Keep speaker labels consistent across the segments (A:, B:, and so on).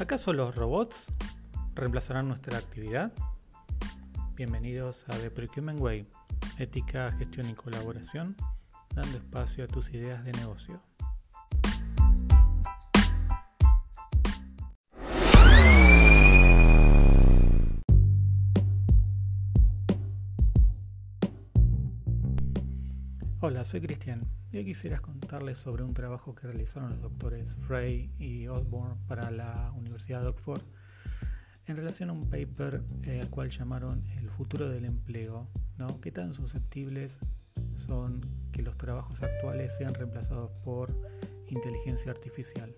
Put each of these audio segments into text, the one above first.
A: ¿Acaso los robots reemplazarán nuestra actividad? Bienvenidos a The Procurement Way, ética, gestión y colaboración, dando espacio a tus ideas de negocio. Hola, soy Cristian y hoy quisiera contarles sobre un trabajo que realizaron los doctores Frey y Osborne para la Universidad de Oxford en relación a un paper eh, al cual llamaron El futuro del empleo, ¿no? ¿Qué tan susceptibles son que los trabajos actuales sean reemplazados por inteligencia artificial?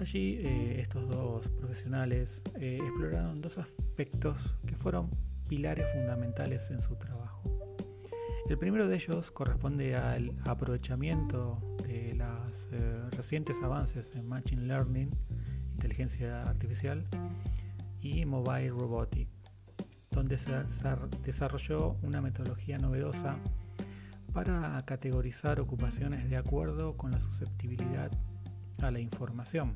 A: Allí eh, estos dos profesionales eh, exploraron dos aspectos que fueron pilares fundamentales en su trabajo. El primero de ellos corresponde al aprovechamiento de los eh, recientes avances en Machine Learning, inteligencia artificial y Mobile Robotics, donde se desarrolló una metodología novedosa para categorizar ocupaciones de acuerdo con la susceptibilidad a la información.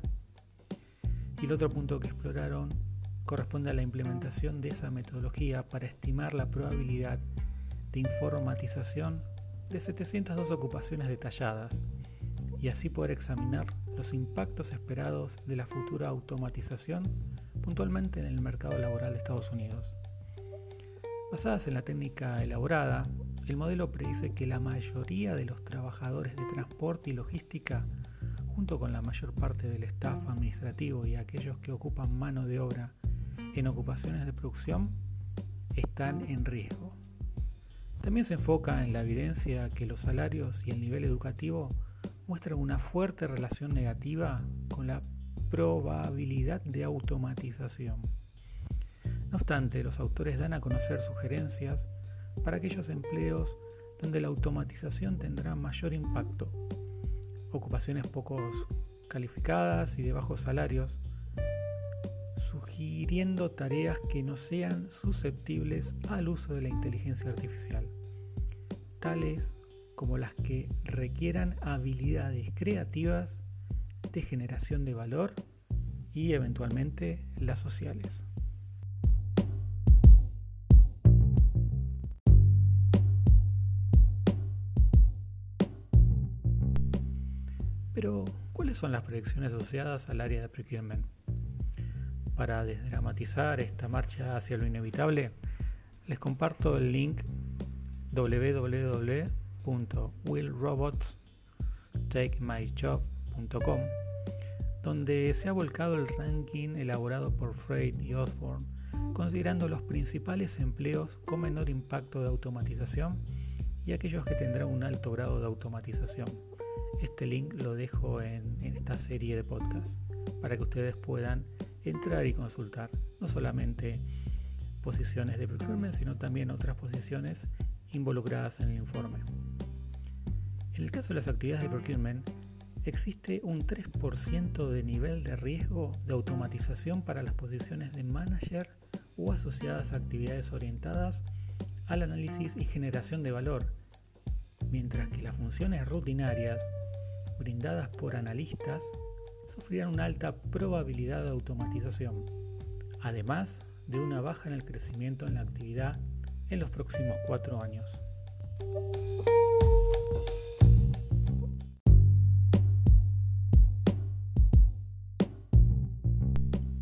A: Y el otro punto que exploraron corresponde a la implementación de esa metodología para estimar la probabilidad de informatización de 702 ocupaciones detalladas y así poder examinar los impactos esperados de la futura automatización puntualmente en el mercado laboral de Estados Unidos. Basadas en la técnica elaborada, el modelo predice que la mayoría de los trabajadores de transporte y logística, junto con la mayor parte del staff administrativo y aquellos que ocupan mano de obra en ocupaciones de producción, están en riesgo. También se enfoca en la evidencia que los salarios y el nivel educativo muestran una fuerte relación negativa con la probabilidad de automatización. No obstante, los autores dan a conocer sugerencias para aquellos empleos donde la automatización tendrá mayor impacto. Ocupaciones poco calificadas y de bajos salarios, sugiriendo tareas que no sean susceptibles al uso de la inteligencia artificial, tales como las que requieran habilidades creativas de generación de valor y eventualmente las sociales. Pero, ¿cuáles son las proyecciones asociadas al área de procurement? para desdramatizar esta marcha hacia lo inevitable, les comparto el link www.willrobotstakemyjob.com donde se ha volcado el ranking elaborado por Freud y Osborne, considerando los principales empleos con menor impacto de automatización y aquellos que tendrán un alto grado de automatización. Este link lo dejo en, esta serie de podcasts para que ustedes puedan entrar y consultar no solamente posiciones de procurement, sino también otras posiciones involucradas en el informe. En el caso de las actividades de procurement, existe un 3% de nivel de riesgo de automatización para las posiciones de manager o asociadas a actividades orientadas al análisis y generación de valor, mientras que las funciones rutinarias brindadas por analistas sufrirán una alta probabilidad de automatización, además de una baja en el crecimiento en la actividad en los próximos cuatro años.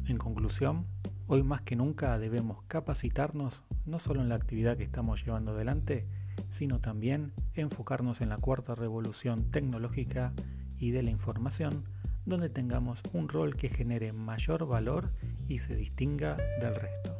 A: En conclusión, hoy más que nunca debemos capacitarnos no solo en la actividad que estamos llevando adelante, sino también enfocarnos en la cuarta revolución tecnológica y de la información donde tengamos un rol que genere mayor valor y se distinga del resto.